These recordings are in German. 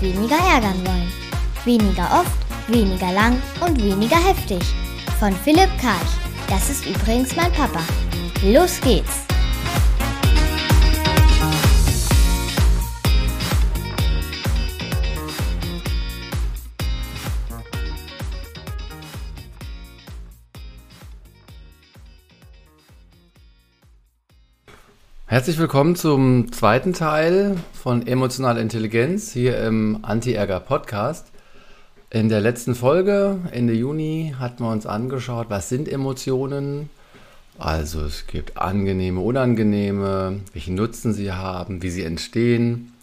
weniger ärgern wollen. Weniger oft, weniger lang und weniger heftig. Von Philipp Karch. Das ist übrigens mein Papa. Los geht's! Herzlich willkommen zum zweiten Teil von Emotionale Intelligenz hier im Anti-Ärger Podcast. In der letzten Folge, Ende Juni, hatten wir uns angeschaut, was sind Emotionen. Also es gibt angenehme, unangenehme, welchen Nutzen sie haben, wie sie entstehen,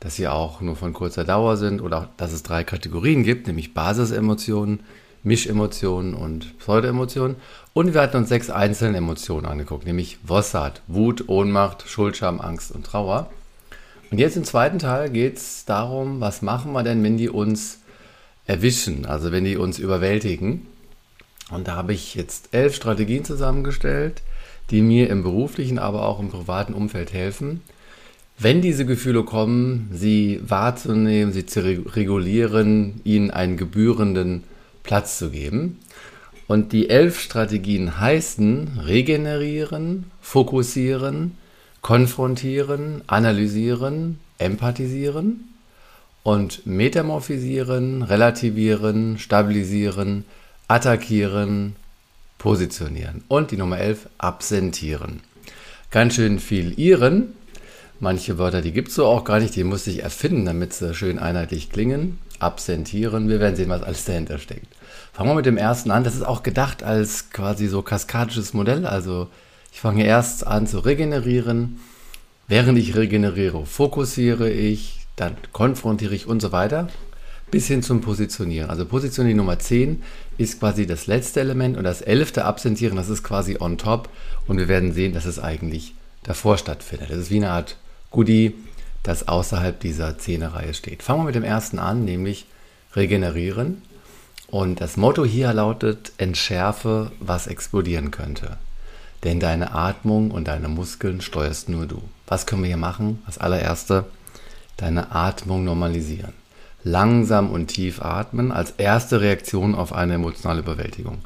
dass sie auch nur von kurzer Dauer sind oder dass es drei Kategorien gibt, nämlich Basisemotionen, Mischemotionen und Pseudoemotionen. Und wir hatten uns sechs einzelne Emotionen angeguckt, nämlich Wossat, Wut, Ohnmacht, Schuldscham, Angst und Trauer. Und jetzt im zweiten Teil geht es darum, was machen wir denn, wenn die uns erwischen, also wenn die uns überwältigen. Und da habe ich jetzt elf Strategien zusammengestellt, die mir im beruflichen, aber auch im privaten Umfeld helfen, wenn diese Gefühle kommen, sie wahrzunehmen, sie zu regulieren, ihnen einen gebührenden Platz zu geben. Und die elf Strategien heißen regenerieren, fokussieren, konfrontieren, analysieren, empathisieren und metamorphisieren, relativieren, stabilisieren, attackieren, positionieren. Und die Nummer 11, absentieren. Ganz schön viel ihren. Manche Wörter, die gibt es so auch gar nicht, die muss ich erfinden, damit sie schön einheitlich klingen absentieren. Wir werden sehen, was alles dahinter steckt. Fangen wir mit dem ersten an. Das ist auch gedacht als quasi so kaskadisches Modell. Also ich fange erst an zu regenerieren. Während ich regeneriere, fokussiere ich, dann konfrontiere ich und so weiter. Bis hin zum Positionieren. Also Positionierung Nummer 10 ist quasi das letzte Element und das elfte Absentieren, das ist quasi on top. Und wir werden sehen, dass es eigentlich davor stattfindet. Das ist wie eine Art Goodie, das außerhalb dieser Zehnerreihe steht. Fangen wir mit dem ersten an, nämlich regenerieren. Und das Motto hier lautet, entschärfe, was explodieren könnte. Denn deine Atmung und deine Muskeln steuerst nur du. Was können wir hier machen? Als allererste, deine Atmung normalisieren. Langsam und tief atmen als erste Reaktion auf eine emotionale Überwältigung.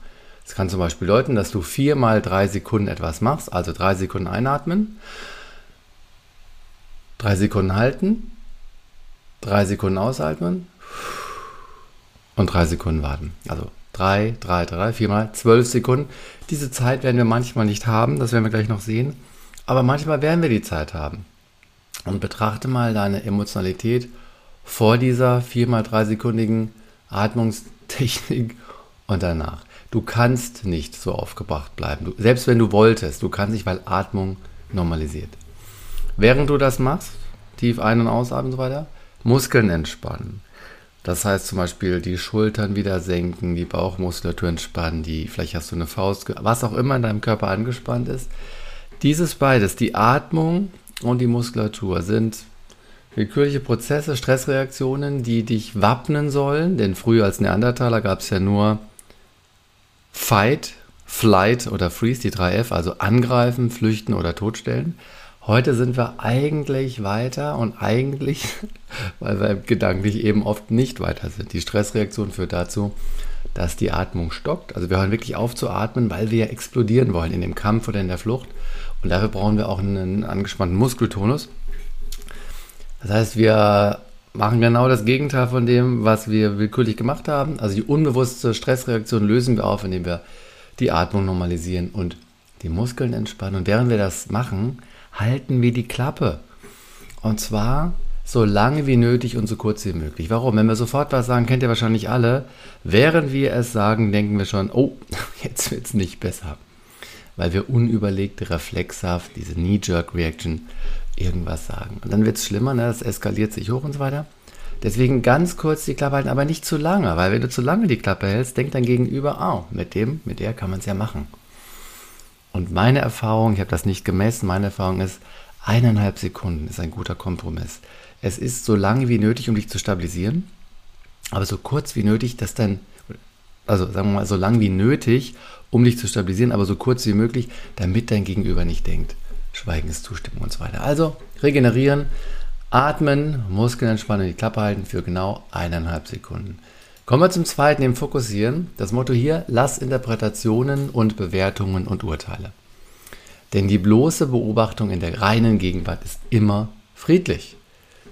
Das kann zum Beispiel bedeuten, dass du viermal drei Sekunden etwas machst, also drei Sekunden einatmen Drei Sekunden halten, drei Sekunden ausatmen und drei Sekunden warten. Also drei, drei, drei, viermal, zwölf Sekunden. Diese Zeit werden wir manchmal nicht haben, das werden wir gleich noch sehen. Aber manchmal werden wir die Zeit haben. Und betrachte mal deine Emotionalität vor dieser viermal drei sekundigen Atmungstechnik und danach. Du kannst nicht so aufgebracht bleiben. Du, selbst wenn du wolltest, du kannst nicht, weil Atmung normalisiert. Während du das machst, tief ein- und ausatmen und so weiter, Muskeln entspannen. Das heißt zum Beispiel die Schultern wieder senken, die Bauchmuskulatur entspannen, die, vielleicht hast du eine Faust, was auch immer in deinem Körper angespannt ist. Dieses beides, die Atmung und die Muskulatur, sind willkürliche Prozesse, Stressreaktionen, die dich wappnen sollen. Denn früher als Neandertaler gab es ja nur Fight, Flight oder Freeze, die 3F, also angreifen, flüchten oder totstellen. Heute sind wir eigentlich weiter und eigentlich, weil wir gedanklich eben oft nicht weiter sind. Die Stressreaktion führt dazu, dass die Atmung stockt. Also wir hören wirklich auf zu atmen, weil wir ja explodieren wollen in dem Kampf oder in der Flucht. Und dafür brauchen wir auch einen angespannten Muskeltonus. Das heißt, wir machen genau das Gegenteil von dem, was wir willkürlich gemacht haben. Also die unbewusste Stressreaktion lösen wir auf, indem wir die Atmung normalisieren und die Muskeln entspannen. Und während wir das machen, halten wir die Klappe. Und zwar so lange wie nötig und so kurz wie möglich. Warum? Wenn wir sofort was sagen, kennt ihr wahrscheinlich alle. Während wir es sagen, denken wir schon, oh, jetzt wird es nicht besser. Weil wir unüberlegt, reflexhaft, diese Knee-Jerk-Reaction irgendwas sagen. Und dann wird es schlimmer, ne? das eskaliert sich hoch und so weiter. Deswegen ganz kurz die Klappe halten, aber nicht zu lange, weil wenn du zu lange die Klappe hältst, denkt dein Gegenüber, oh, mit dem, mit der kann man es ja machen. Und meine Erfahrung, ich habe das nicht gemessen, meine Erfahrung ist, eineinhalb Sekunden ist ein guter Kompromiss. Es ist so lange wie nötig, um dich zu stabilisieren, aber so kurz wie nötig, dass dann, also sagen wir mal, so lang wie nötig, um dich zu stabilisieren, aber so kurz wie möglich, damit dein Gegenüber nicht denkt, Schweigen ist Zustimmung und so weiter. Also regenerieren, Atmen, Muskeln entspannen, die Klappe halten für genau eineinhalb Sekunden. Kommen wir zum zweiten, dem Fokussieren. Das Motto hier, lass Interpretationen und Bewertungen und Urteile. Denn die bloße Beobachtung in der reinen Gegenwart ist immer friedlich.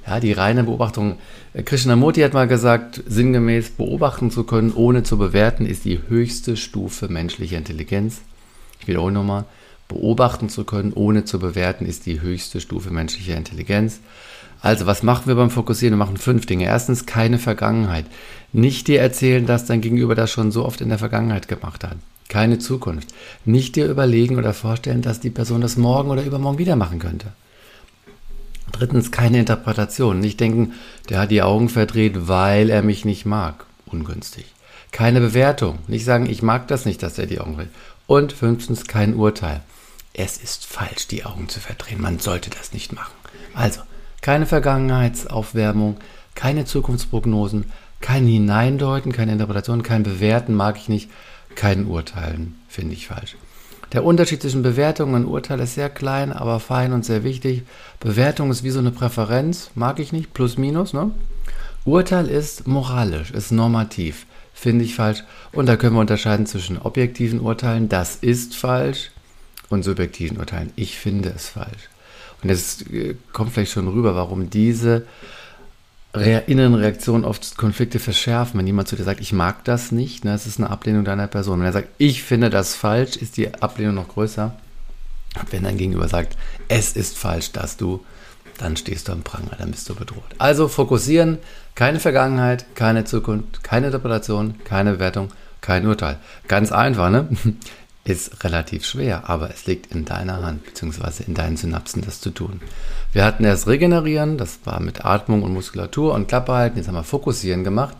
Ja, die reine Beobachtung, äh, Krishnamurti hat mal gesagt, sinngemäß beobachten zu können, ohne zu bewerten, ist die höchste Stufe menschlicher Intelligenz. Ich wiederhole nochmal, beobachten zu können, ohne zu bewerten, ist die höchste Stufe menschlicher Intelligenz. Also, was machen wir beim Fokussieren? Wir machen fünf Dinge. Erstens, keine Vergangenheit. Nicht dir erzählen, dass dein Gegenüber das schon so oft in der Vergangenheit gemacht hat. Keine Zukunft. Nicht dir überlegen oder vorstellen, dass die Person das morgen oder übermorgen wieder machen könnte. Drittens, keine Interpretation. Nicht denken, der hat die Augen verdreht, weil er mich nicht mag. Ungünstig. Keine Bewertung. Nicht sagen, ich mag das nicht, dass er die Augen verdreht. Und fünftens, kein Urteil. Es ist falsch, die Augen zu verdrehen. Man sollte das nicht machen. Also, keine Vergangenheitsaufwärmung, keine Zukunftsprognosen, kein Hineindeuten, keine Interpretation, kein Bewerten mag ich nicht, kein Urteilen finde ich falsch. Der Unterschied zwischen Bewertung und Urteil ist sehr klein, aber fein und sehr wichtig. Bewertung ist wie so eine Präferenz, mag ich nicht, plus minus. Ne? Urteil ist moralisch, ist normativ, finde ich falsch. Und da können wir unterscheiden zwischen objektiven Urteilen, das ist falsch, und subjektiven Urteilen, ich finde es falsch. Und es äh, kommt vielleicht schon rüber, warum diese Re inneren Reaktionen oft Konflikte verschärfen. Wenn jemand zu dir sagt, ich mag das nicht, ne, das ist eine Ablehnung deiner Person. Wenn er sagt, ich finde das falsch, ist die Ablehnung noch größer. Wenn dein Gegenüber sagt, es ist falsch, dass du, dann stehst du am Pranger, dann bist du bedroht. Also fokussieren, keine Vergangenheit, keine Zukunft, keine Interpretation, keine Bewertung, kein Urteil. Ganz einfach, ne? Ist relativ schwer, aber es liegt in deiner Hand, beziehungsweise in deinen Synapsen, das zu tun. Wir hatten erst Regenerieren, das war mit Atmung und Muskulatur und Klappe halten, jetzt haben wir Fokussieren gemacht.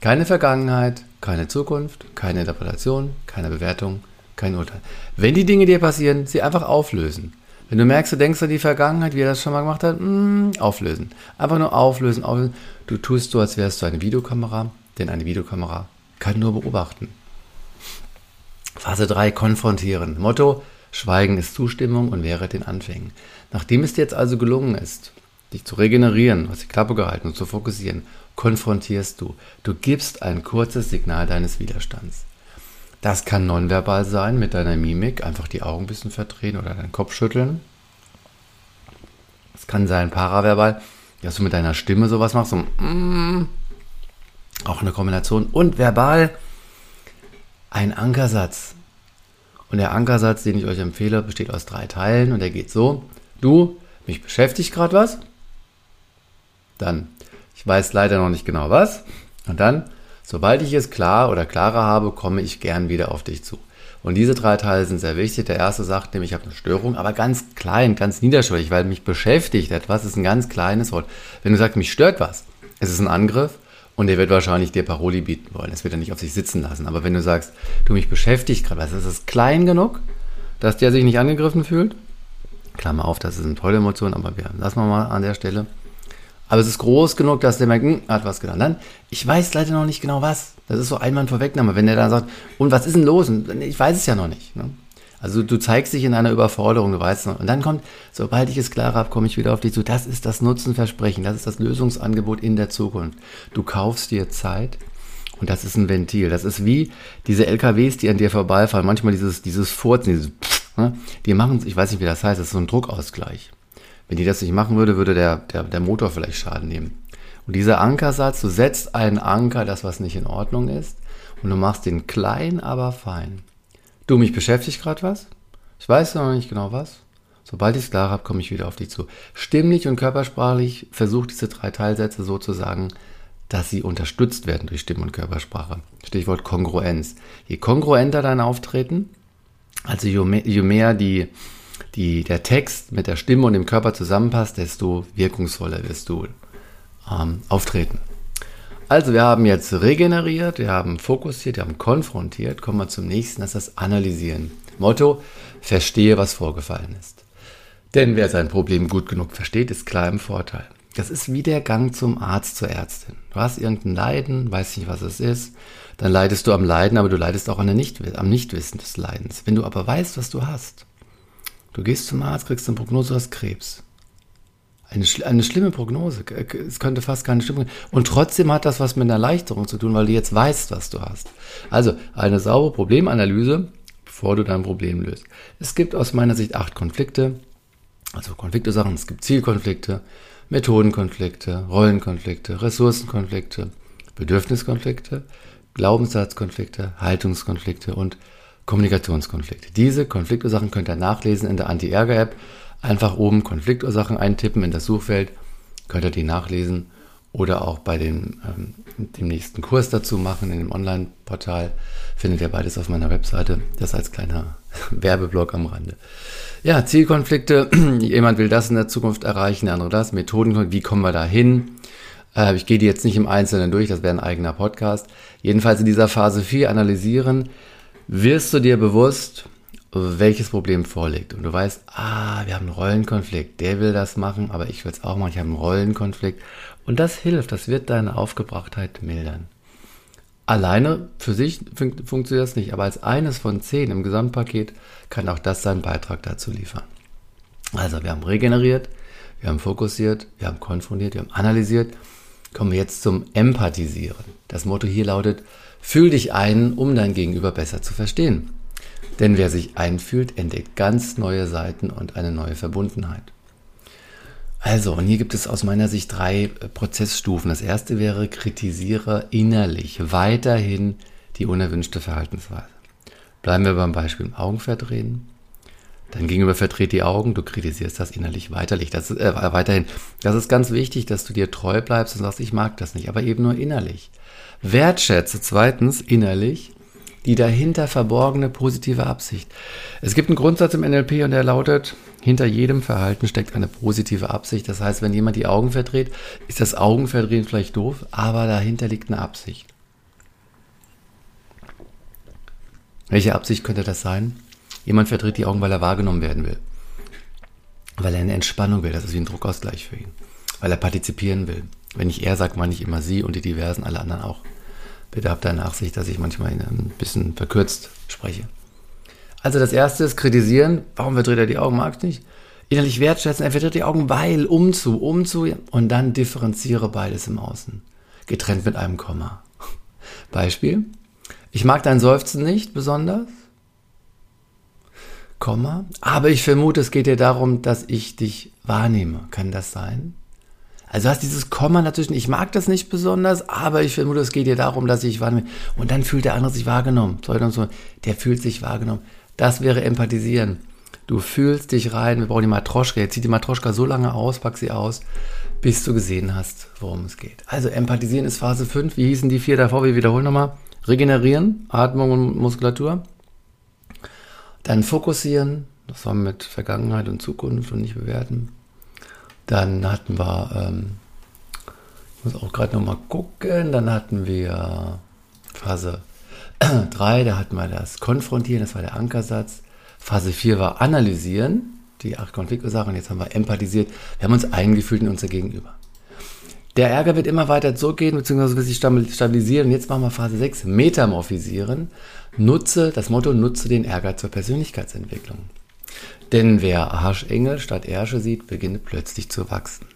Keine Vergangenheit, keine Zukunft, keine Interpretation, keine Bewertung, kein Urteil. Wenn die Dinge dir passieren, sie einfach auflösen. Wenn du merkst, du denkst an die Vergangenheit, wie er das schon mal gemacht hat, mh, mm, auflösen. Einfach nur auflösen, auflösen. Du tust so, als wärst du eine Videokamera, denn eine Videokamera kann nur beobachten. Phase 3 konfrontieren. Motto, Schweigen ist Zustimmung und wäre den Anfängen. Nachdem es dir jetzt also gelungen ist, dich zu regenerieren, hast die Klappe gehalten und zu fokussieren, konfrontierst du. Du gibst ein kurzes Signal deines Widerstands. Das kann nonverbal sein mit deiner Mimik, einfach die Augen ein bisschen verdrehen oder deinen Kopf schütteln. Es kann sein paraverbal, dass du mit deiner Stimme sowas machst, so mm, auch eine Kombination. Und verbal, ein Ankersatz. Und der Ankersatz, den ich euch empfehle, besteht aus drei Teilen und der geht so. Du, mich beschäftigt gerade was. Dann, ich weiß leider noch nicht genau was. Und dann, sobald ich es klar oder klarer habe, komme ich gern wieder auf dich zu. Und diese drei Teile sind sehr wichtig. Der erste sagt nämlich, ich habe eine Störung, aber ganz klein, ganz niederschwellig, weil mich beschäftigt etwas, ist ein ganz kleines Wort. Wenn du sagst, mich stört was, es ist ein Angriff, und er wird wahrscheinlich dir Paroli bieten wollen. Das wird er nicht auf sich sitzen lassen. Aber wenn du sagst, du mich beschäftigt gerade, was ist das klein genug, dass der sich nicht angegriffen fühlt? Klammer auf, das ist eine tolle Emotion, aber wir lassen wir mal an der Stelle. Aber es ist groß genug, dass der merkt, hm, hat was getan. Dann, ich weiß leider noch nicht genau was. Das ist so einmal Vorwegnahme. Wenn der dann sagt, und was ist denn los? Und ich weiß es ja noch nicht. Ne? Also du zeigst dich in einer Überforderung, du weißt noch. Und dann kommt, sobald ich es klar habe, komme ich wieder auf dich zu. Das ist das Nutzenversprechen, das ist das Lösungsangebot in der Zukunft. Du kaufst dir Zeit und das ist ein Ventil. Das ist wie diese LKWs, die an dir vorbeifahren. Manchmal dieses, dieses Furzen, dieses Pff, ne? die machen, ich weiß nicht, wie das heißt, das ist so ein Druckausgleich. Wenn die das nicht machen würde, würde der, der, der Motor vielleicht Schaden nehmen. Und dieser Ankersatz, du setzt einen Anker, das was nicht in Ordnung ist, und du machst den klein, aber fein. Du, mich beschäftigt gerade was? Ich weiß noch nicht genau was. Sobald ich es klar habe, komme ich wieder auf dich zu. Stimmlich und körpersprachlich versucht diese drei Teilsätze so zu sagen, dass sie unterstützt werden durch Stimm- und Körpersprache. Stichwort Kongruenz. Je kongruenter dein Auftreten, also je mehr, je mehr die, die, der Text mit der Stimme und dem Körper zusammenpasst, desto wirkungsvoller wirst du ähm, auftreten. Also wir haben jetzt regeneriert, wir haben fokussiert, wir haben konfrontiert. Kommen wir zum nächsten, das ist das Analysieren. Motto, verstehe, was vorgefallen ist. Denn wer sein Problem gut genug versteht, ist klar im Vorteil. Das ist wie der Gang zum Arzt, zur Ärztin. Du hast irgendein Leiden, weißt nicht, was es ist, dann leidest du am Leiden, aber du leidest auch an der nicht, am Nichtwissen des Leidens. Wenn du aber weißt, was du hast, du gehst zum Arzt, kriegst eine Prognose, du hast Krebs. Eine, eine schlimme Prognose. Es könnte fast keine Stimmung. Und trotzdem hat das was mit einer Erleichterung zu tun, weil du jetzt weißt, was du hast. Also eine saubere Problemanalyse, bevor du dein Problem löst. Es gibt aus meiner Sicht acht Konflikte. Also Konflikte-Sachen. Es gibt Zielkonflikte, Methodenkonflikte, Rollenkonflikte, Ressourcenkonflikte, Bedürfniskonflikte, Glaubenssatzkonflikte, Haltungskonflikte und Kommunikationskonflikte. Diese Konfliktursachen könnt ihr nachlesen in der Anti-Ärger-App. Einfach oben Konfliktursachen eintippen in das Suchfeld, könnt ihr die nachlesen oder auch bei dem, ähm, dem nächsten Kurs dazu machen in dem Online-Portal. Findet ihr beides auf meiner Webseite. Das als kleiner Werbeblock am Rande. Ja, Zielkonflikte. Jemand will das in der Zukunft erreichen, der andere das. Methoden, wie kommen wir da hin? Äh, ich gehe die jetzt nicht im Einzelnen durch, das wäre ein eigener Podcast. Jedenfalls in dieser Phase 4 analysieren, wirst du dir bewusst, welches Problem vorliegt. Und du weißt, ah, wir haben einen Rollenkonflikt. Der will das machen, aber ich will es auch machen. Ich habe einen Rollenkonflikt. Und das hilft, das wird deine Aufgebrachtheit mildern. Alleine für sich fun funktioniert das nicht, aber als eines von zehn im Gesamtpaket kann auch das seinen Beitrag dazu liefern. Also wir haben regeneriert, wir haben fokussiert, wir haben konfrontiert, wir haben analysiert. Kommen wir jetzt zum Empathisieren. Das Motto hier lautet, fühl dich ein, um dein Gegenüber besser zu verstehen. Denn wer sich einfühlt, entdeckt ganz neue Seiten und eine neue Verbundenheit. Also, und hier gibt es aus meiner Sicht drei äh, Prozessstufen. Das erste wäre, kritisiere innerlich weiterhin die unerwünschte Verhaltensweise. Bleiben wir beim Beispiel Augenverdrehen. Dein Gegenüber verdreht die Augen, du kritisierst das innerlich weiterlich. Das äh, weiterhin. Das ist ganz wichtig, dass du dir treu bleibst und sagst, ich mag das nicht, aber eben nur innerlich. Wertschätze zweitens innerlich die dahinter verborgene positive Absicht. Es gibt einen Grundsatz im NLP und der lautet, hinter jedem Verhalten steckt eine positive Absicht. Das heißt, wenn jemand die Augen verdreht, ist das Augenverdrehen vielleicht doof, aber dahinter liegt eine Absicht. Welche Absicht könnte das sein? Jemand verdreht die Augen, weil er wahrgenommen werden will. Weil er eine Entspannung will. Das ist wie ein Druckausgleich für ihn. Weil er partizipieren will. Wenn ich er sage, meine ich immer sie und die Diversen, alle anderen auch. Bitte habt da Nachsicht, dass ich manchmal ein bisschen verkürzt spreche. Also das erste ist kritisieren. Warum verdreht er die Augen? Mag ich nicht. Innerlich wertschätzen. Er verdreht die Augen, weil, um zu, um zu. Und dann differenziere beides im Außen. Getrennt mit einem Komma. Beispiel. Ich mag dein Seufzen nicht besonders. Komma. Aber ich vermute, es geht dir darum, dass ich dich wahrnehme. Kann das sein? Also hast dieses Komma natürlich, ich mag das nicht besonders, aber ich vermute, es geht dir darum, dass ich wahrnehme. Und dann fühlt der andere sich wahrgenommen. Der fühlt sich wahrgenommen. Das wäre Empathisieren. Du fühlst dich rein, wir brauchen die Matroschka. Jetzt zieht die Matroschka so lange aus, pack sie aus, bis du gesehen hast, worum es geht. Also Empathisieren ist Phase 5. Wie hießen die vier davor? Wir wiederholen nochmal. Regenerieren, Atmung und Muskulatur. Dann fokussieren, das war mit Vergangenheit und Zukunft und nicht bewerten. Dann hatten wir, ähm, ich muss auch gerade nochmal gucken, dann hatten wir Phase 3, da hatten wir das Konfrontieren, das war der Ankersatz. Phase 4 war Analysieren, die acht Konfliktursachen. Jetzt haben wir empathisiert. Wir haben uns eingefühlt in unser Gegenüber. Der Ärger wird immer weiter zurückgehen, beziehungsweise wird sich stabilisieren. Und jetzt machen wir Phase 6, Metamorphisieren. Nutze, das Motto, nutze den Ärger zur Persönlichkeitsentwicklung. Denn wer Arschengel statt Ärsche sieht, beginnt plötzlich zu wachsen.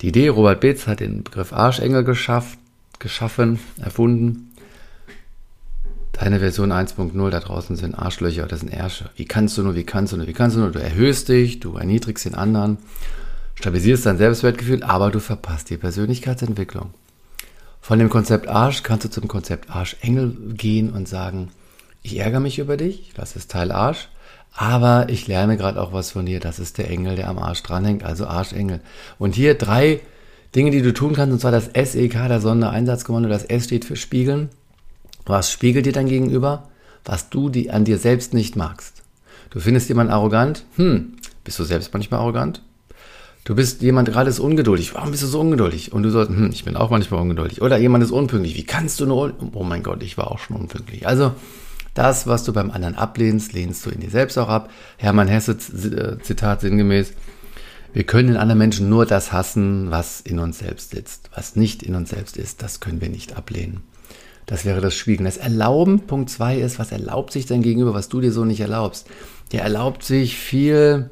Die Idee, Robert Betz hat den Begriff Arschengel geschafft, geschaffen, erfunden. Deine Version 1.0, da draußen sind Arschlöcher, das sind Ärsche. Wie kannst du nur, wie kannst du nur, wie kannst du nur? Du erhöhst dich, du erniedrigst den anderen, stabilisierst dein Selbstwertgefühl, aber du verpasst die Persönlichkeitsentwicklung. Von dem Konzept Arsch kannst du zum Konzept Arschengel gehen und sagen, ich ärgere mich über dich, das ist Teil Arsch, aber ich lerne gerade auch was von dir. Das ist der Engel, der am Arsch dranhängt, also Arschengel. Und hier drei Dinge, die du tun kannst, und zwar das SEK, der Sondereinsatzkommando. Das S steht für Spiegeln. Was spiegelt dir dein Gegenüber? Was du die, an dir selbst nicht magst. Du findest jemanden arrogant? Hm, bist du selbst manchmal arrogant? Du bist jemand gerade ist ungeduldig. Warum bist du so ungeduldig? Und du sollst, hm, ich bin auch manchmal ungeduldig. Oder jemand ist unpünktlich. Wie kannst du nur, oh mein Gott, ich war auch schon unpünktlich. Also, das, was du beim anderen ablehnst, lehnst du in dir selbst auch ab. Hermann Hesse, äh, Zitat sinngemäß, wir können in anderen Menschen nur das hassen, was in uns selbst sitzt. Was nicht in uns selbst ist, das können wir nicht ablehnen. Das wäre das Spiegeln. Das Erlauben, Punkt zwei ist, was erlaubt sich dein Gegenüber, was du dir so nicht erlaubst? Der erlaubt sich viel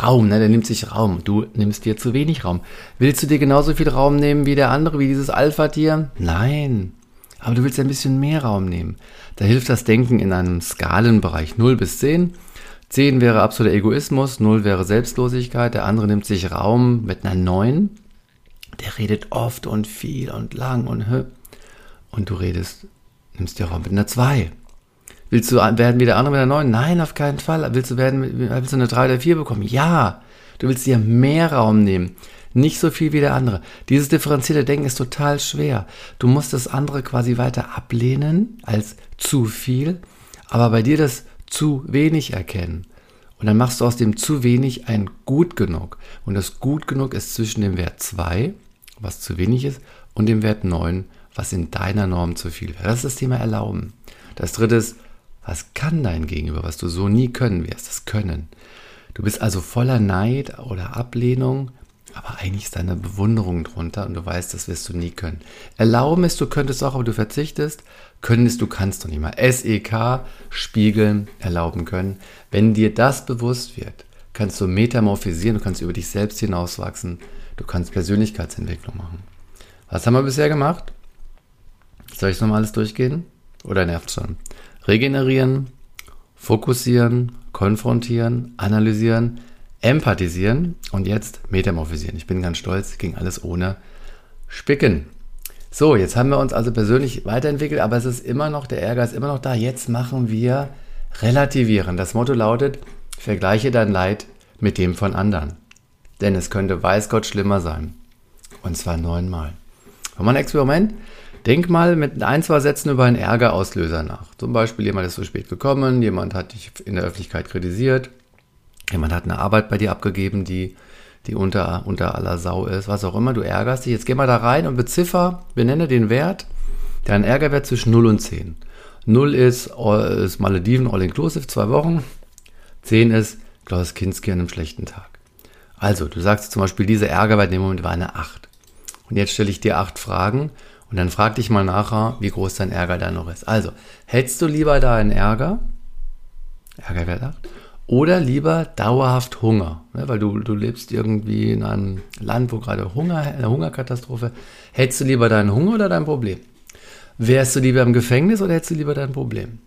Raum, ne? Der nimmt sich Raum. Du nimmst dir zu wenig Raum. Willst du dir genauso viel Raum nehmen wie der andere, wie dieses Alpha-Tier? Nein. Aber du willst ein bisschen mehr Raum nehmen. Da hilft das Denken in einem Skalenbereich 0 bis 10. 10 wäre absoluter Egoismus, 0 wäre Selbstlosigkeit, der andere nimmt sich Raum mit einer 9. Der redet oft und viel und lang und hö. Und du redest, nimmst dir Raum mit einer 2. Willst du werden wie der andere mit der 9? Nein, auf keinen Fall. Willst du werden, willst du eine 3 oder 4 bekommen? Ja. Du willst dir mehr Raum nehmen. Nicht so viel wie der andere. Dieses differenzierte Denken ist total schwer. Du musst das andere quasi weiter ablehnen als zu viel, aber bei dir das zu wenig erkennen. Und dann machst du aus dem zu wenig ein gut genug. Und das gut genug ist zwischen dem Wert 2, was zu wenig ist, und dem Wert 9, was in deiner Norm zu viel wäre. Das ist das Thema Erlauben. Das dritte ist was kann dein Gegenüber, was du so nie können wirst? Das Können. Du bist also voller Neid oder Ablehnung, aber eigentlich ist deine Bewunderung drunter und du weißt, das wirst du nie können. Erlauben ist, du könntest auch, aber du verzichtest. Können ist, du kannst doch nicht mal. SEK, spiegeln, erlauben können. Wenn dir das bewusst wird, kannst du metamorphisieren, du kannst über dich selbst hinauswachsen, du kannst Persönlichkeitsentwicklung machen. Was haben wir bisher gemacht? Soll ich es nochmal alles durchgehen? Oder nervt schon? Regenerieren, fokussieren, konfrontieren, analysieren, empathisieren und jetzt metamorphisieren. Ich bin ganz stolz, ging alles ohne Spicken. So, jetzt haben wir uns also persönlich weiterentwickelt, aber es ist immer noch, der Ärger ist immer noch da. Jetzt machen wir relativieren. Das Motto lautet, vergleiche dein Leid mit dem von anderen. Denn es könnte, weiß Gott, schlimmer sein. Und zwar neunmal. Machen wir ein Experiment? Denk mal mit ein, zwei Sätzen über einen Ärgerauslöser nach. Zum Beispiel, jemand ist zu spät gekommen, jemand hat dich in der Öffentlichkeit kritisiert, jemand hat eine Arbeit bei dir abgegeben, die, die unter, unter aller Sau ist, was auch immer, du ärgerst dich. Jetzt geh mal da rein und beziffer, benenne den Wert, dein Ärgerwert zwischen 0 und 10. 0 ist, ist Malediven All-Inclusive, zwei Wochen. 10 ist Klaus Kinski an einem schlechten Tag. Also, du sagst zum Beispiel, dieser Ärgerwert in dem Moment war eine 8. Und jetzt stelle ich dir acht Fragen und dann frag dich mal nachher, wie groß dein Ärger da noch ist. Also, hättest du lieber da einen Ärger, Ärgerwert 8, oder lieber dauerhaft Hunger, ne, weil du, du lebst irgendwie in einem Land, wo gerade Hunger, eine Hungerkatastrophe. Hättest du lieber deinen Hunger oder dein Problem? Wärst du lieber im Gefängnis oder hättest du lieber dein Problem?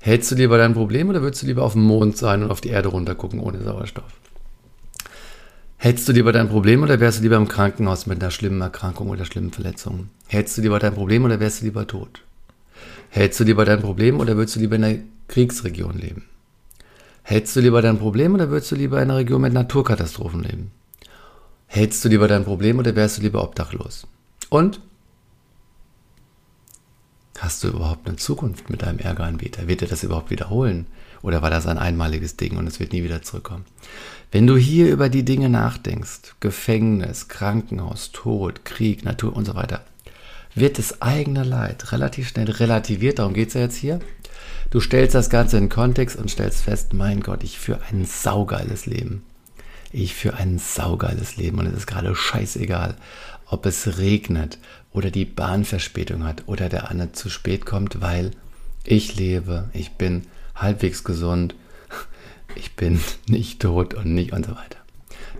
Hättest du lieber dein Problem oder würdest du lieber auf dem Mond sein und auf die Erde runtergucken ohne Sauerstoff? Hättest du lieber dein Problem oder wärst du lieber im Krankenhaus mit einer schlimmen Erkrankung oder schlimmen Verletzungen? Hättest du lieber dein Problem oder wärst du lieber tot? Hättest du lieber dein Problem oder würdest du lieber in einer Kriegsregion leben? Hättest du lieber dein Problem oder würdest du lieber in einer Region mit Naturkatastrophen leben? Hättest du lieber dein Problem oder wärst du lieber obdachlos? Und hast du überhaupt eine Zukunft mit deinem Ärgeranbieter? Wird er das überhaupt wiederholen? Oder war das ein einmaliges Ding und es wird nie wieder zurückkommen? Wenn du hier über die Dinge nachdenkst, Gefängnis, Krankenhaus, Tod, Krieg, Natur und so weiter, wird das eigene Leid relativ schnell relativiert. Darum geht es ja jetzt hier. Du stellst das Ganze in Kontext und stellst fest, mein Gott, ich führe ein saugeiles Leben. Ich führe ein saugeiles Leben und es ist gerade scheißegal, ob es regnet oder die Bahn Verspätung hat oder der Anne zu spät kommt, weil ich lebe, ich bin halbwegs gesund, ich bin nicht tot und nicht und so weiter.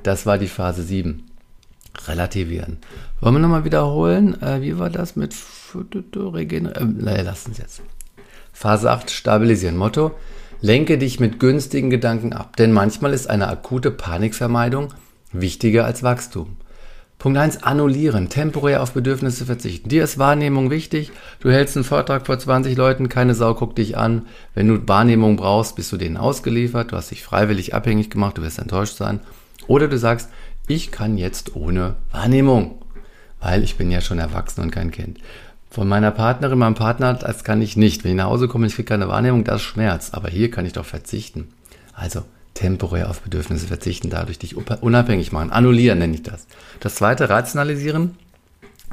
Das war die Phase 7. Relativieren. Wollen wir nochmal wiederholen? Äh, wie war das mit Regenerieren? Äh, lass uns jetzt. Phase 8, stabilisieren. Motto, lenke dich mit günstigen Gedanken ab, denn manchmal ist eine akute Panikvermeidung wichtiger als Wachstum. Punkt 1, annullieren, temporär auf Bedürfnisse verzichten. Dir ist Wahrnehmung wichtig. Du hältst einen Vortrag vor 20 Leuten, keine Sau guckt dich an. Wenn du Wahrnehmung brauchst, bist du denen ausgeliefert. Du hast dich freiwillig abhängig gemacht, du wirst enttäuscht sein. Oder du sagst, ich kann jetzt ohne Wahrnehmung, weil ich bin ja schon erwachsen und kein Kind. Von meiner Partnerin, meinem Partner, das kann ich nicht. Wenn ich nach Hause komme ich kriege keine Wahrnehmung, das schmerzt. Aber hier kann ich doch verzichten. Also temporär auf Bedürfnisse verzichten, dadurch dich unabhängig machen. Annullieren nenne ich das. Das zweite, rationalisieren,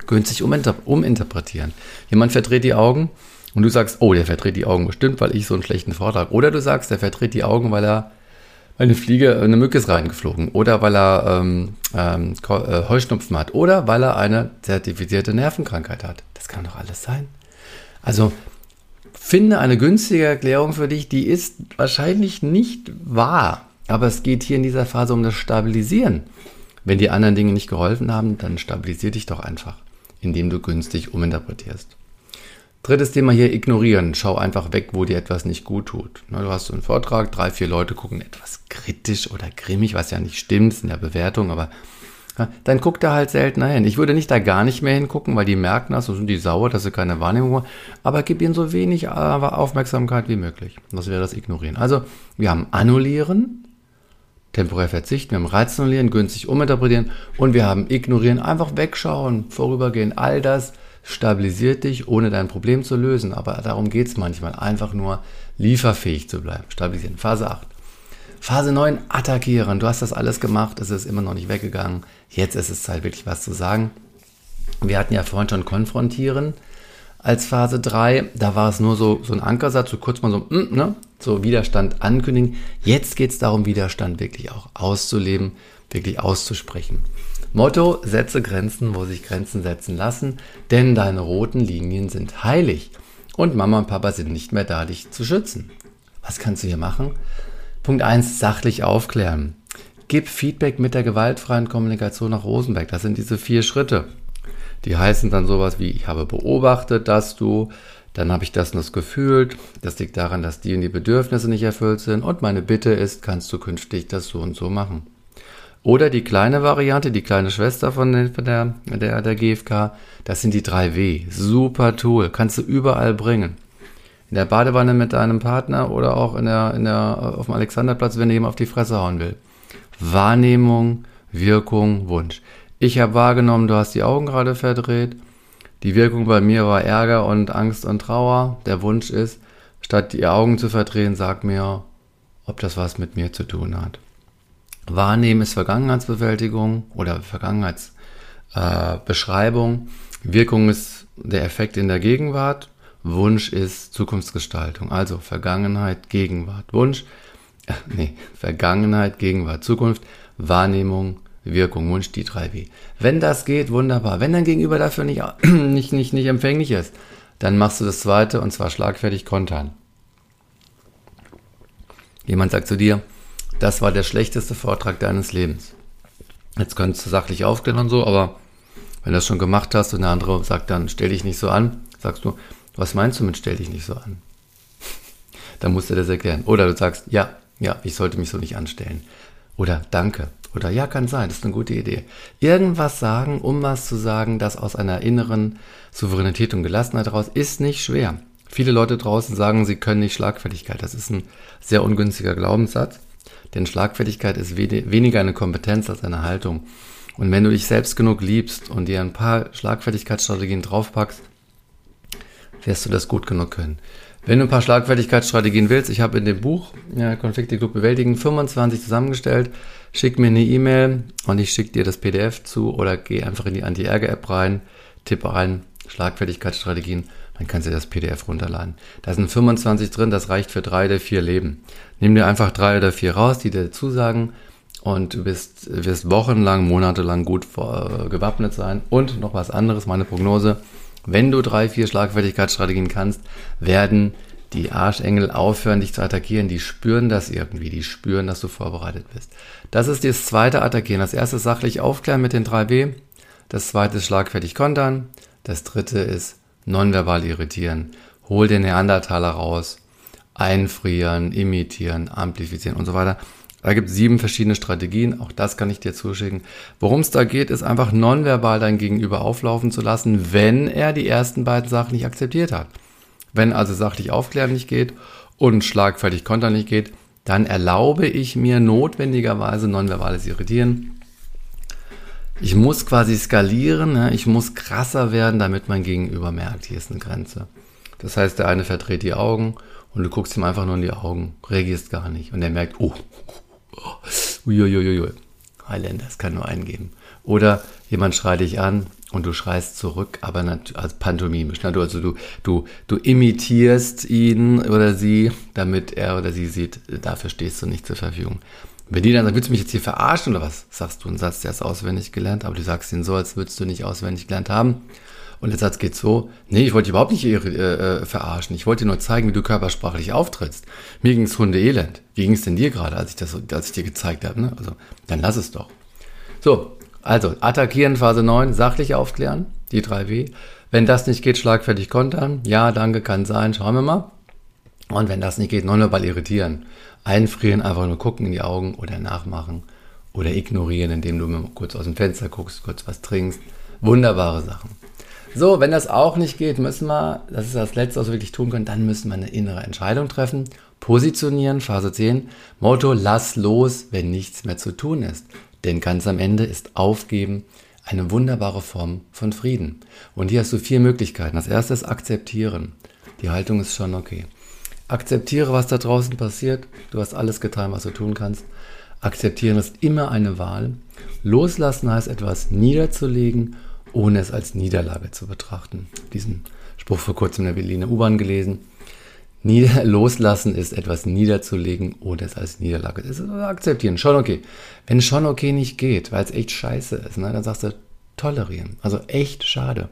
günstig uminterpretieren. Jemand verdreht die Augen und du sagst, oh, der verdreht die Augen bestimmt, weil ich so einen schlechten Vortrag. Oder du sagst, der verdreht die Augen, weil er eine Fliege, eine Mücke ist reingeflogen. Oder weil er ähm, ähm, äh, Heuschnupfen hat. Oder weil er eine zertifizierte Nervenkrankheit hat. Das kann doch alles sein. Also finde eine günstige Erklärung für dich, die ist wahrscheinlich nicht wahr. Aber es geht hier in dieser Phase um das Stabilisieren. Wenn die anderen Dinge nicht geholfen haben, dann stabilisier dich doch einfach, indem du günstig uminterpretierst. Drittes Thema hier, ignorieren. Schau einfach weg, wo dir etwas nicht gut tut. Du hast so einen Vortrag, drei, vier Leute gucken etwas kritisch oder grimmig, was ja nicht stimmt, in der Bewertung, aber dann guckt er halt seltener hin. Ich würde nicht da gar nicht mehr hingucken, weil die merken das und sind die sauer, dass sie keine Wahrnehmung haben. Aber gib ihnen so wenig Aufmerksamkeit wie möglich. Das wäre das Ignorieren. Also, wir haben Annullieren, temporär verzichten, wir haben Rationalisieren, günstig uminterpretieren und wir haben Ignorieren, einfach wegschauen, vorübergehen. All das stabilisiert dich, ohne dein Problem zu lösen. Aber darum geht es manchmal, einfach nur lieferfähig zu bleiben. Stabilisieren. Phase 8. Phase 9, attackieren. Du hast das alles gemacht, es ist immer noch nicht weggegangen. Jetzt ist es Zeit, wirklich was zu sagen. Wir hatten ja vorhin schon konfrontieren als Phase 3. Da war es nur so, so ein Ankersatz, so kurz mal so, mm, ne? so Widerstand ankündigen. Jetzt geht es darum, Widerstand wirklich auch auszuleben, wirklich auszusprechen. Motto, setze Grenzen, wo sich Grenzen setzen lassen, denn deine roten Linien sind heilig und Mama und Papa sind nicht mehr da, dich zu schützen. Was kannst du hier machen? Punkt 1, sachlich aufklären. Gib Feedback mit der gewaltfreien Kommunikation nach Rosenberg. Das sind diese vier Schritte. Die heißen dann sowas wie, ich habe beobachtet, dass du, dann habe ich das und das gefühlt, das liegt daran, dass die und die Bedürfnisse nicht erfüllt sind und meine Bitte ist, kannst du künftig das so und so machen. Oder die kleine Variante, die kleine Schwester von der, der, der GFK, das sind die 3W. Super Tool, kannst du überall bringen in der Badewanne mit deinem Partner oder auch in der, in der, auf dem Alexanderplatz, wenn dir jemand auf die Fresse hauen will. Wahrnehmung, Wirkung, Wunsch. Ich habe wahrgenommen, du hast die Augen gerade verdreht. Die Wirkung bei mir war Ärger und Angst und Trauer. Der Wunsch ist, statt die Augen zu verdrehen, sag mir, ob das was mit mir zu tun hat. Wahrnehmen ist Vergangenheitsbewältigung oder Vergangenheitsbeschreibung. Äh, Wirkung ist der Effekt in der Gegenwart Wunsch ist Zukunftsgestaltung. Also Vergangenheit, Gegenwart. Wunsch, äh, nee, Vergangenheit, Gegenwart, Zukunft, Wahrnehmung, Wirkung, Wunsch, die 3W. Wenn das geht, wunderbar. Wenn dein Gegenüber dafür nicht, nicht, nicht, nicht empfänglich ist, dann machst du das zweite und zwar schlagfertig kontern. Jemand sagt zu dir, das war der schlechteste Vortrag deines Lebens. Jetzt könntest du sachlich aufklären und so, aber wenn du das schon gemacht hast und der andere sagt dann, stell dich nicht so an, sagst du, was meinst du mit stell dich nicht so an? Dann musst du das erklären. Oder du sagst, ja, ja, ich sollte mich so nicht anstellen. Oder danke. Oder ja, kann sein, das ist eine gute Idee. Irgendwas sagen, um was zu sagen, das aus einer inneren Souveränität und Gelassenheit heraus ist nicht schwer. Viele Leute draußen sagen, sie können nicht Schlagfertigkeit. Das ist ein sehr ungünstiger Glaubenssatz. Denn Schlagfertigkeit ist weniger eine Kompetenz als eine Haltung. Und wenn du dich selbst genug liebst und dir ein paar Schlagfertigkeitsstrategien draufpackst, wirst du das gut genug können. Wenn du ein paar Schlagfertigkeitsstrategien willst, ich habe in dem Buch ja, Konflikte gut bewältigen 25 zusammengestellt. Schick mir eine E-Mail und ich schicke dir das PDF zu oder geh einfach in die Anti-Ärger-App rein, tippe rein Schlagfertigkeitsstrategien, dann kannst du das PDF runterladen. Da sind 25 drin, das reicht für drei oder vier Leben. Nimm dir einfach drei oder vier raus, die dir zusagen und du bist, wirst wochenlang, monatelang gut äh, gewappnet sein. Und noch was anderes, meine Prognose, wenn du drei, vier Schlagfertigkeitsstrategien kannst, werden die Arschengel aufhören, dich zu attackieren. Die spüren das irgendwie. Die spüren, dass du vorbereitet bist. Das ist das zweite Attackieren. Das erste ist sachlich aufklären mit den 3B. Das zweite ist schlagfertig kontern. Das dritte ist nonverbal irritieren. Hol den Neandertaler raus. Einfrieren, imitieren, amplifizieren und so weiter. Da gibt es sieben verschiedene Strategien, auch das kann ich dir zuschicken. Worum es da geht, ist einfach nonverbal dein Gegenüber auflaufen zu lassen, wenn er die ersten beiden Sachen nicht akzeptiert hat. Wenn also sachlich aufklären nicht geht und schlagfertig kontern nicht geht, dann erlaube ich mir notwendigerweise nonverbales Irritieren. Ich muss quasi skalieren, ich muss krasser werden, damit mein Gegenüber merkt, hier ist eine Grenze. Das heißt, der eine verdreht die Augen und du guckst ihm einfach nur in die Augen, reagierst gar nicht und er merkt, oh, Uiuiuiui. Highlander, es kann nur einen geben. Oder jemand schreit dich an und du schreist zurück, aber als pantomimisch. Ne? Also du, du, du imitierst ihn oder sie, damit er oder sie sieht, dafür stehst du nicht zur Verfügung. Wenn die dann sagen, willst du mich jetzt hier verarschen oder was? Sagst du einen Satz, der ist auswendig gelernt, aber du sagst ihn so, als würdest du nicht auswendig gelernt haben. Und der Satz geht so, nee, ich wollte dich überhaupt nicht äh, äh, verarschen. Ich wollte dir nur zeigen, wie du körpersprachlich auftrittst. Mir ging es Hunde elend. Wie ging es denn dir gerade, als ich das, als ich dir gezeigt habe? Ne? Also, dann lass es doch. So, also attackieren, Phase 9, sachlich aufklären, die 3W. Wenn das nicht geht, schlagfertig kontern. Ja, danke, kann sein, schauen wir mal. Und wenn das nicht geht, nonverbal irritieren. Einfrieren, einfach nur gucken in die Augen oder nachmachen oder ignorieren, indem du mal kurz aus dem Fenster guckst, kurz was trinkst. Wunderbare Sachen. So, wenn das auch nicht geht, müssen wir, das ist das Letzte, was wir wirklich tun können, dann müssen wir eine innere Entscheidung treffen. Positionieren, Phase 10. Motto, lass los, wenn nichts mehr zu tun ist. Denn ganz am Ende ist Aufgeben eine wunderbare Form von Frieden. Und hier hast du vier Möglichkeiten. Das erste ist akzeptieren. Die Haltung ist schon okay. Akzeptiere, was da draußen passiert. Du hast alles getan, was du tun kannst. Akzeptieren ist immer eine Wahl. Loslassen heißt etwas niederzulegen, ohne es als Niederlage zu betrachten. Diesen Spruch vor kurzem in der Berliner U-Bahn gelesen. Nieder loslassen ist etwas niederzulegen, ohne es als Niederlage. Das ist akzeptieren, schon okay. Wenn schon okay nicht geht, weil es echt scheiße ist, ne, dann sagst du tolerieren. Also echt schade.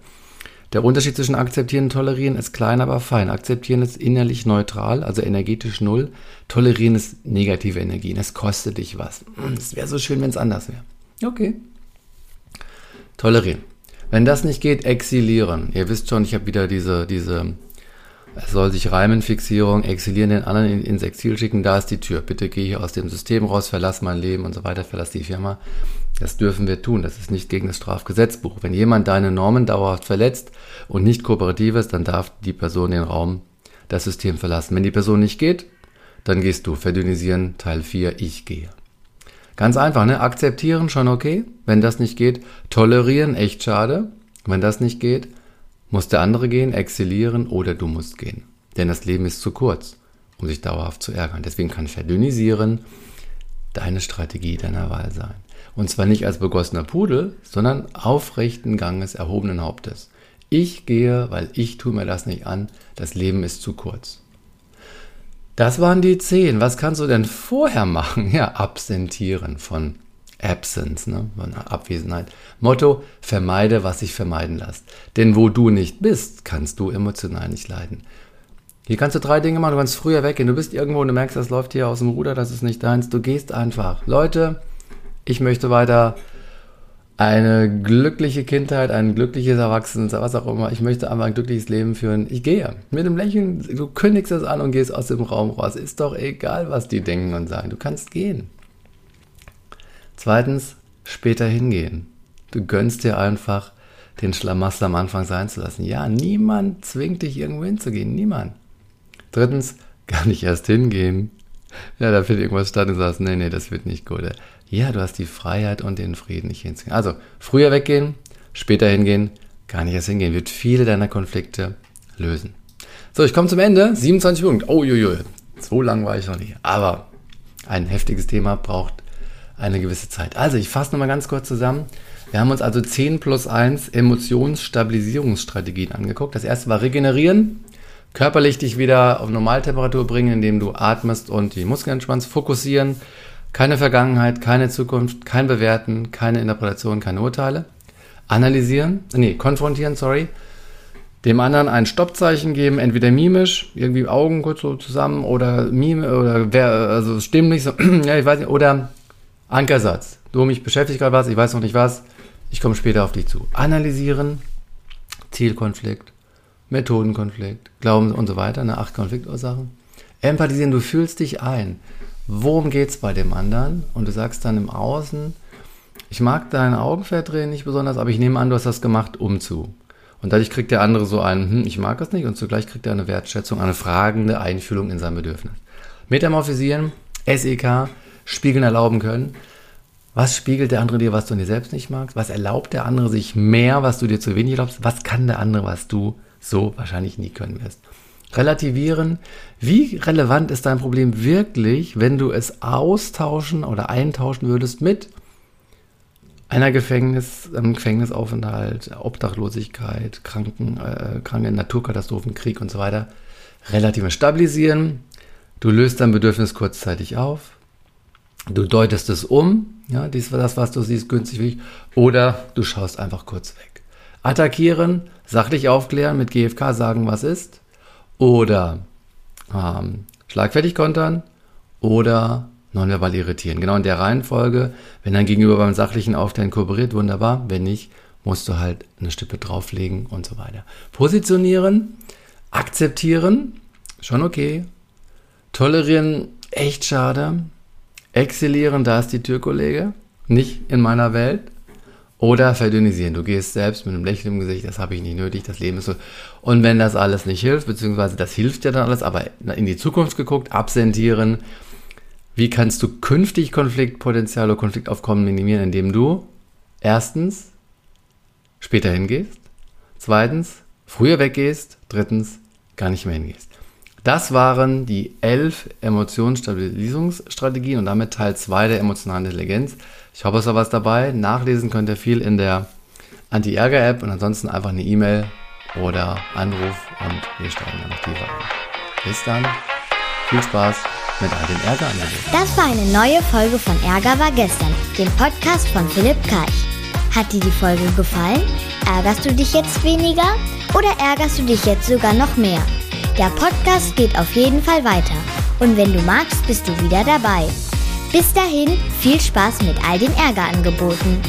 Der Unterschied zwischen akzeptieren und tolerieren ist klein, aber fein. Akzeptieren ist innerlich neutral, also energetisch null. Tolerieren ist negative Energien. Es kostet dich was. Es wäre so schön, wenn es anders wäre. Okay. Tolerieren. Wenn das nicht geht, exilieren. Ihr wisst schon, ich habe wieder diese, diese es soll sich reimen, Fixierung, exilieren, den anderen in, ins Exil schicken, da ist die Tür. Bitte geh hier aus dem System raus, verlass mein Leben und so weiter, verlass die Firma. Das dürfen wir tun. Das ist nicht gegen das Strafgesetzbuch. Wenn jemand deine Normen dauerhaft verletzt und nicht kooperativ ist, dann darf die Person den Raum, das System verlassen. Wenn die Person nicht geht, dann gehst du. Verdünnisieren, Teil 4, ich gehe. Ganz einfach, ne? Akzeptieren, schon okay. Wenn das nicht geht, tolerieren, echt schade. Wenn das nicht geht, muss der andere gehen, exilieren oder du musst gehen. Denn das Leben ist zu kurz, um sich dauerhaft zu ärgern. Deswegen kann verdünnisieren deine Strategie deiner Wahl sein. Und zwar nicht als begossener Pudel, sondern aufrechten Ganges erhobenen Hauptes. Ich gehe, weil ich tue mir das nicht an. Das Leben ist zu kurz. Das waren die zehn. Was kannst du denn vorher machen? Ja, absentieren von Absence, ne? Abwesenheit. Motto, vermeide, was sich vermeiden lässt. Denn wo du nicht bist, kannst du emotional nicht leiden. Hier kannst du drei Dinge machen. Du kannst früher weggehen. Du bist irgendwo und du merkst, das läuft hier aus dem Ruder, das ist nicht deins. Du gehst einfach. Leute, ich möchte weiter eine glückliche Kindheit, ein glückliches Erwachsenen, was auch immer. Ich möchte einfach ein glückliches Leben führen. Ich gehe. Mit einem Lächeln, du kündigst es an und gehst aus dem Raum raus. Ist doch egal, was die denken und sagen. Du kannst gehen. Zweitens, später hingehen. Du gönnst dir einfach, den Schlamassel am Anfang sein zu lassen. Ja, niemand zwingt dich irgendwo hinzugehen. Niemand. Drittens, gar nicht erst hingehen. Ja, da findet irgendwas statt und du sagst, nee, nee, das wird nicht gut. Ja, du hast die Freiheit und den Frieden, nicht hinzugehen. Also, früher weggehen, später hingehen, gar nicht erst hingehen, wird viele deiner Konflikte lösen. So, ich komme zum Ende. 27 Punkte. Oh, jojo. So lang war ich noch nie. Aber ein heftiges Thema braucht eine gewisse Zeit. Also, ich fasse nochmal ganz kurz zusammen. Wir haben uns also 10 plus 1 Emotionsstabilisierungsstrategien angeguckt. Das erste war regenerieren, körperlich dich wieder auf Normaltemperatur bringen, indem du atmest und die Muskeln entspannst, fokussieren, keine Vergangenheit, keine Zukunft, kein Bewerten, keine Interpretation, keine Urteile. Analysieren, nee, konfrontieren, sorry. Dem anderen ein Stoppzeichen geben, entweder mimisch, irgendwie Augen kurz so zusammen oder Mime oder wer, also stimmlich so, ja, ich weiß nicht, oder Ankersatz. Du, mich beschäftigt gerade was, ich weiß noch nicht was. Ich komme später auf dich zu. Analysieren, Zielkonflikt, Methodenkonflikt, Glauben und so weiter, eine acht Konfliktursachen. Empathisieren, du fühlst dich ein. Worum geht es bei dem anderen? Und du sagst dann im Außen, ich mag deine Augen verdrehen nicht besonders, aber ich nehme an, du hast das gemacht, um zu. Und dadurch kriegt der andere so einen, hm, ich mag das nicht, und zugleich kriegt er eine Wertschätzung, eine fragende Einfühlung in sein Bedürfnis. Metamorphisieren, SEK, spiegeln erlauben können. Was spiegelt der andere dir, was du an dir selbst nicht magst? Was erlaubt der andere sich mehr, was du dir zu wenig glaubst? Was kann der andere, was du so wahrscheinlich nie können wirst? Relativieren. Wie relevant ist dein Problem wirklich, wenn du es austauschen oder eintauschen würdest mit einer Gefängnis, einem Gefängnisaufenthalt, Obdachlosigkeit, Kranken, äh, kranke Naturkatastrophen, Krieg und so weiter. Relativieren. Stabilisieren. Du löst dein Bedürfnis kurzzeitig auf Du deutest es um, ja, dies war das, was du siehst, günstig wie ich, oder du schaust einfach kurz weg. attackieren, sachlich aufklären, mit GFK sagen, was ist, oder ähm, schlagfertig kontern oder nonverbal irritieren. Genau in der Reihenfolge. Wenn dein Gegenüber beim sachlichen Aufklären kooperiert, wunderbar. Wenn nicht, musst du halt eine Stippe drauflegen und so weiter. Positionieren, akzeptieren, schon okay. Tolerieren, echt schade. Exzelieren, da ist die Türkollege, nicht in meiner Welt. Oder verdünnisieren. Du gehst selbst mit einem Lächeln im Gesicht, das habe ich nicht nötig, das Leben ist so. Und wenn das alles nicht hilft, beziehungsweise das hilft ja dann alles, aber in die Zukunft geguckt, absentieren. Wie kannst du künftig Konfliktpotenzial oder Konfliktaufkommen minimieren, indem du erstens später hingehst, zweitens früher weggehst, drittens gar nicht mehr hingehst. Das waren die elf Emotionsstabilisierungsstrategien und damit Teil 2 der emotionalen Intelligenz. Ich hoffe, es war was dabei. Nachlesen könnt ihr viel in der Anti-Ärger-App und ansonsten einfach eine E-Mail oder Anruf und wir steigen dann noch tiefer ein. Bis dann. Viel Spaß mit all den Ärgerangeboten. Das war eine neue Folge von Ärger war gestern, dem Podcast von Philipp Karch. Hat dir die Folge gefallen? Ärgerst du dich jetzt weniger oder ärgerst du dich jetzt sogar noch mehr? Der Podcast geht auf jeden Fall weiter. Und wenn du magst, bist du wieder dabei. Bis dahin, viel Spaß mit all den Ärgerangeboten.